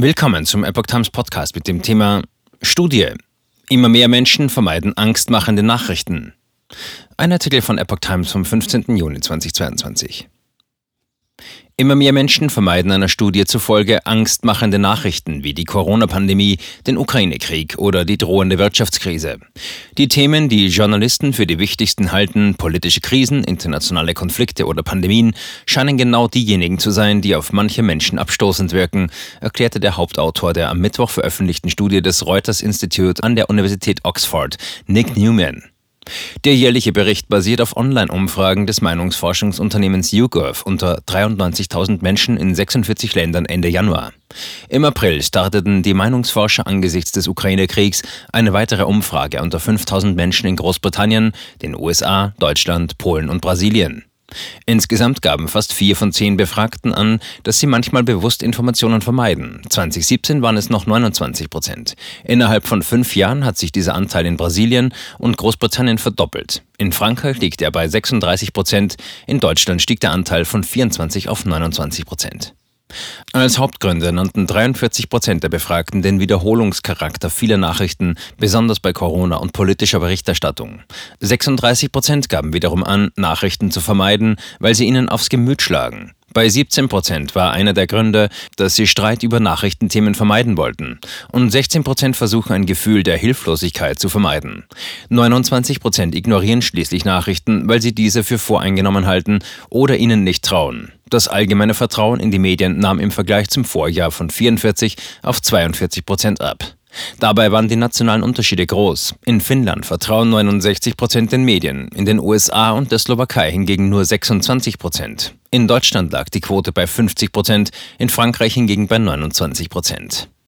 Willkommen zum Epoch Times Podcast mit dem Thema Studie. Immer mehr Menschen vermeiden angstmachende Nachrichten. Ein Artikel von Epoch Times vom 15. Juni 2022. Immer mehr Menschen vermeiden einer Studie zufolge angstmachende Nachrichten wie die Corona-Pandemie, den Ukraine-Krieg oder die drohende Wirtschaftskrise. Die Themen, die Journalisten für die wichtigsten halten, politische Krisen, internationale Konflikte oder Pandemien, scheinen genau diejenigen zu sein, die auf manche Menschen abstoßend wirken, erklärte der Hauptautor der am Mittwoch veröffentlichten Studie des Reuters Institute an der Universität Oxford, Nick Newman. Der jährliche Bericht basiert auf Online-Umfragen des Meinungsforschungsunternehmens YouGov unter 93.000 Menschen in 46 Ländern Ende Januar. Im April starteten die Meinungsforscher angesichts des Ukraine-Kriegs eine weitere Umfrage unter 5.000 Menschen in Großbritannien, den USA, Deutschland, Polen und Brasilien. Insgesamt gaben fast vier von zehn Befragten an, dass sie manchmal bewusst Informationen vermeiden. 2017 waren es noch 29 Prozent. Innerhalb von fünf Jahren hat sich dieser Anteil in Brasilien und Großbritannien verdoppelt. In Frankreich liegt er bei 36 Prozent, in Deutschland stieg der Anteil von 24 auf 29 Prozent. Als Hauptgründe nannten 43 Prozent der Befragten den Wiederholungscharakter vieler Nachrichten, besonders bei Corona und politischer Berichterstattung. 36 Prozent gaben wiederum an, Nachrichten zu vermeiden, weil sie ihnen aufs Gemüt schlagen. Bei 17 Prozent war einer der Gründe, dass sie Streit über Nachrichtenthemen vermeiden wollten. Und 16 Prozent versuchen ein Gefühl der Hilflosigkeit zu vermeiden. 29 Prozent ignorieren schließlich Nachrichten, weil sie diese für voreingenommen halten oder ihnen nicht trauen. Das allgemeine Vertrauen in die Medien nahm im Vergleich zum Vorjahr von 44 auf 42 Prozent ab. Dabei waren die nationalen Unterschiede groß. In Finnland vertrauen 69 Prozent den Medien, in den USA und der Slowakei hingegen nur 26 Prozent. In Deutschland lag die Quote bei 50 Prozent, in Frankreich hingegen bei 29 Prozent.